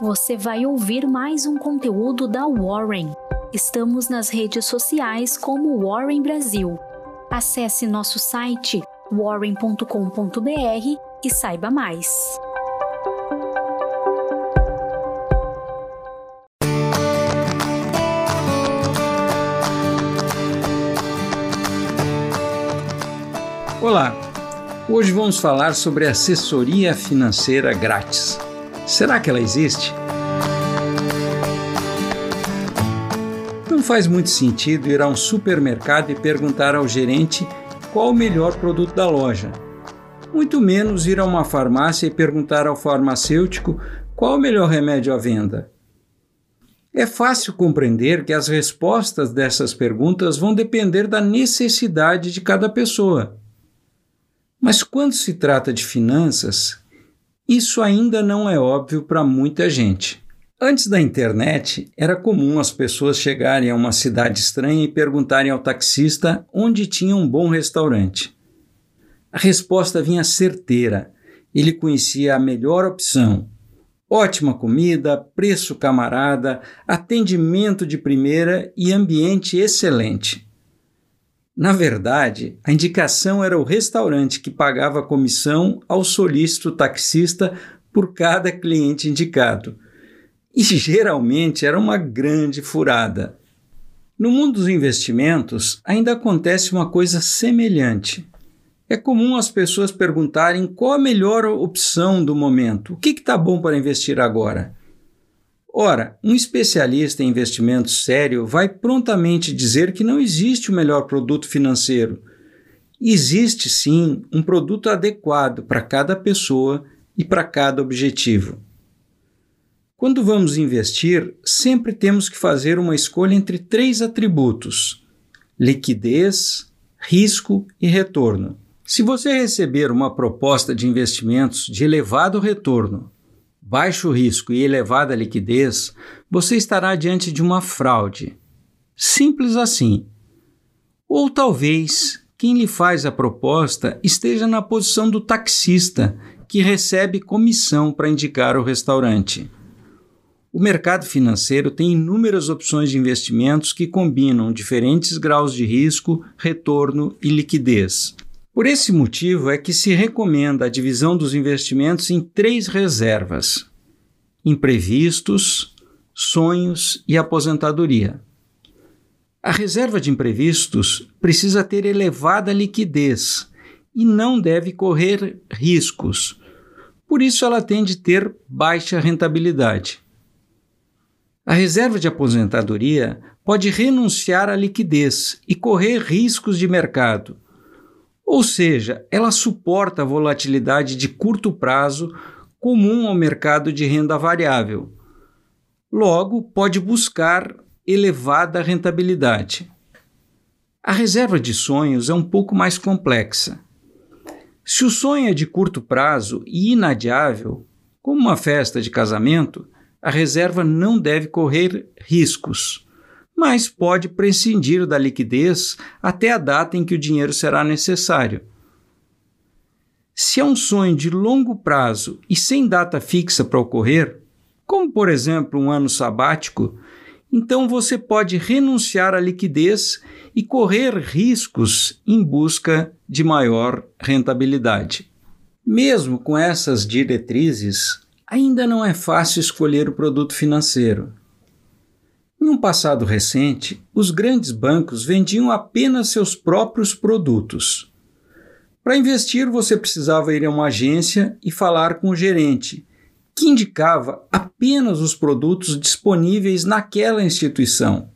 você vai ouvir mais um conteúdo da Warren. Estamos nas redes sociais como Warren Brasil. Acesse nosso site warren.com.br e saiba mais. Olá! Hoje vamos falar sobre assessoria financeira grátis. Será que ela existe? Não faz muito sentido ir a um supermercado e perguntar ao gerente qual o melhor produto da loja. Muito menos ir a uma farmácia e perguntar ao farmacêutico qual o melhor remédio à venda. É fácil compreender que as respostas dessas perguntas vão depender da necessidade de cada pessoa. Mas quando se trata de finanças, isso ainda não é óbvio para muita gente. Antes da internet, era comum as pessoas chegarem a uma cidade estranha e perguntarem ao taxista onde tinha um bom restaurante. A resposta vinha certeira. Ele conhecia a melhor opção. Ótima comida, preço camarada, atendimento de primeira e ambiente excelente. Na verdade, a indicação era o restaurante que pagava comissão ao solícito taxista por cada cliente indicado. E geralmente era uma grande furada. No mundo dos investimentos, ainda acontece uma coisa semelhante. É comum as pessoas perguntarem qual a melhor opção do momento, o que está bom para investir agora. Ora, um especialista em investimentos sério vai prontamente dizer que não existe o melhor produto financeiro. Existe sim um produto adequado para cada pessoa e para cada objetivo. Quando vamos investir, sempre temos que fazer uma escolha entre três atributos: liquidez, risco e retorno. Se você receber uma proposta de investimentos de elevado retorno, baixo risco e elevada liquidez, você estará diante de uma fraude. Simples assim. Ou talvez quem lhe faz a proposta esteja na posição do taxista, que recebe comissão para indicar o restaurante. O mercado financeiro tem inúmeras opções de investimentos que combinam diferentes graus de risco, retorno e liquidez. Por esse motivo é que se recomenda a divisão dos investimentos em três reservas: imprevistos, sonhos e aposentadoria. A reserva de imprevistos precisa ter elevada liquidez e não deve correr riscos. Por isso, ela tende a ter baixa rentabilidade. A reserva de aposentadoria pode renunciar à liquidez e correr riscos de mercado ou seja, ela suporta a volatilidade de curto prazo comum ao mercado de renda variável. Logo, pode buscar elevada rentabilidade. A reserva de sonhos é um pouco mais complexa. Se o sonho é de curto prazo e inadiável, como uma festa de casamento, a reserva não deve correr riscos mas pode prescindir da liquidez até a data em que o dinheiro será necessário. Se é um sonho de longo prazo e sem data fixa para ocorrer, como por exemplo um ano sabático, então você pode renunciar à liquidez e correr riscos em busca de maior rentabilidade. Mesmo com essas diretrizes, ainda não é fácil escolher o produto financeiro. Um passado recente, os grandes bancos vendiam apenas seus próprios produtos. Para investir, você precisava ir a uma agência e falar com o gerente, que indicava apenas os produtos disponíveis naquela instituição.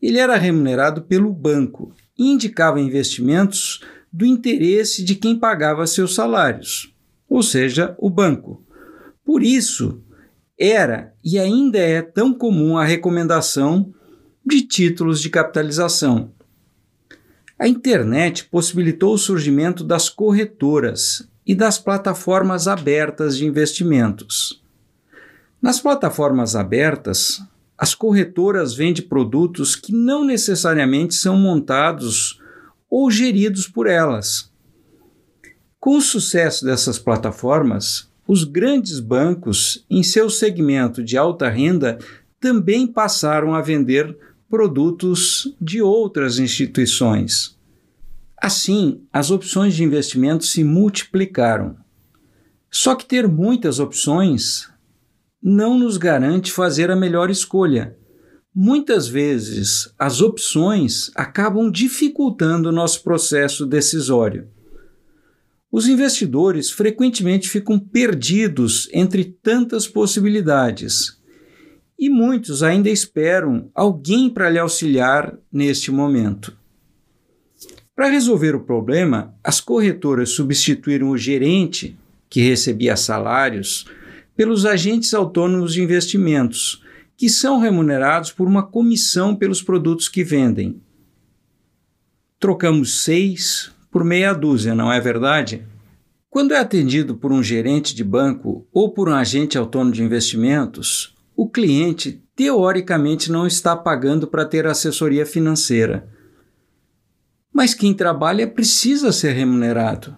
Ele era remunerado pelo banco e indicava investimentos do interesse de quem pagava seus salários, ou seja, o banco. Por isso, era e ainda é tão comum a recomendação de títulos de capitalização. A internet possibilitou o surgimento das corretoras e das plataformas abertas de investimentos. Nas plataformas abertas, as corretoras vendem produtos que não necessariamente são montados ou geridos por elas. Com o sucesso dessas plataformas, os grandes bancos, em seu segmento de alta renda, também passaram a vender produtos de outras instituições. Assim, as opções de investimento se multiplicaram. Só que ter muitas opções não nos garante fazer a melhor escolha. Muitas vezes, as opções acabam dificultando o nosso processo decisório. Os investidores frequentemente ficam perdidos entre tantas possibilidades e muitos ainda esperam alguém para lhe auxiliar neste momento. Para resolver o problema, as corretoras substituíram o gerente, que recebia salários, pelos agentes autônomos de investimentos, que são remunerados por uma comissão pelos produtos que vendem. Trocamos seis por meia dúzia, não é verdade? Quando é atendido por um gerente de banco ou por um agente autônomo de investimentos, o cliente teoricamente não está pagando para ter assessoria financeira. Mas quem trabalha precisa ser remunerado.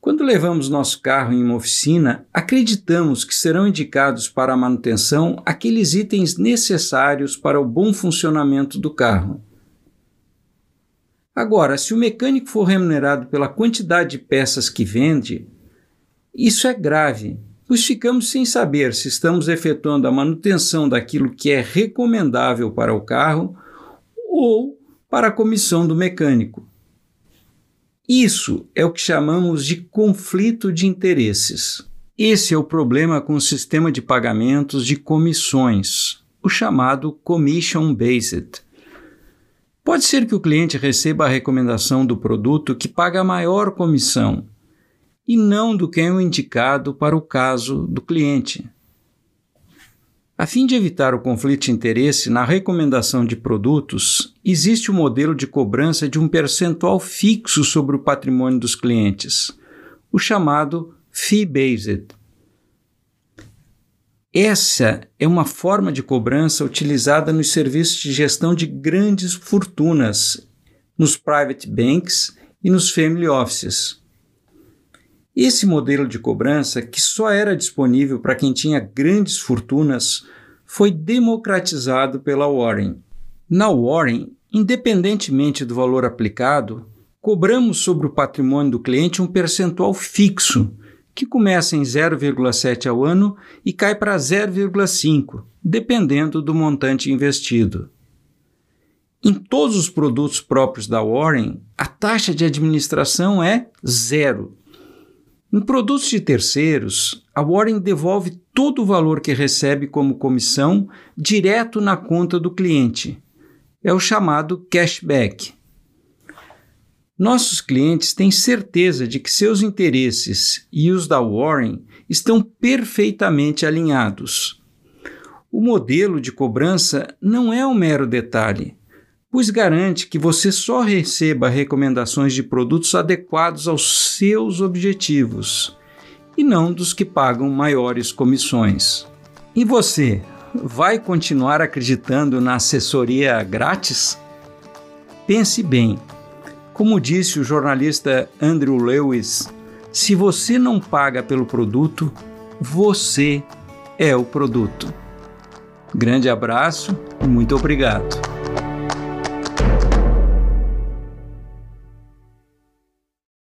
Quando levamos nosso carro em uma oficina, acreditamos que serão indicados para a manutenção aqueles itens necessários para o bom funcionamento do carro. Agora, se o mecânico for remunerado pela quantidade de peças que vende, isso é grave pois ficamos sem saber se estamos efetuando a manutenção daquilo que é recomendável para o carro ou para a comissão do mecânico. Isso é o que chamamos de conflito de interesses. Esse é o problema com o sistema de pagamentos de comissões, o chamado Commission Based. Pode ser que o cliente receba a recomendação do produto que paga a maior comissão, e não do que é o indicado para o caso do cliente. A fim de evitar o conflito de interesse na recomendação de produtos, existe o modelo de cobrança de um percentual fixo sobre o patrimônio dos clientes, o chamado fee-based. Essa é uma forma de cobrança utilizada nos serviços de gestão de grandes fortunas, nos private banks e nos family offices. Esse modelo de cobrança, que só era disponível para quem tinha grandes fortunas, foi democratizado pela Warren. Na Warren, independentemente do valor aplicado, cobramos sobre o patrimônio do cliente um percentual fixo, que começa em 0,7 ao ano e cai para 0,5, dependendo do montante investido. Em todos os produtos próprios da Warren, a taxa de administração é zero em produtos de terceiros, a Warren devolve todo o valor que recebe como comissão direto na conta do cliente. É o chamado cashback. Nossos clientes têm certeza de que seus interesses e os da Warren estão perfeitamente alinhados. O modelo de cobrança não é um mero detalhe, pois garante que você só receba recomendações de produtos adequados aos seus objetivos e não dos que pagam maiores comissões. E você, vai continuar acreditando na assessoria grátis? Pense bem. Como disse o jornalista Andrew Lewis, se você não paga pelo produto, você é o produto. Grande abraço e muito obrigado.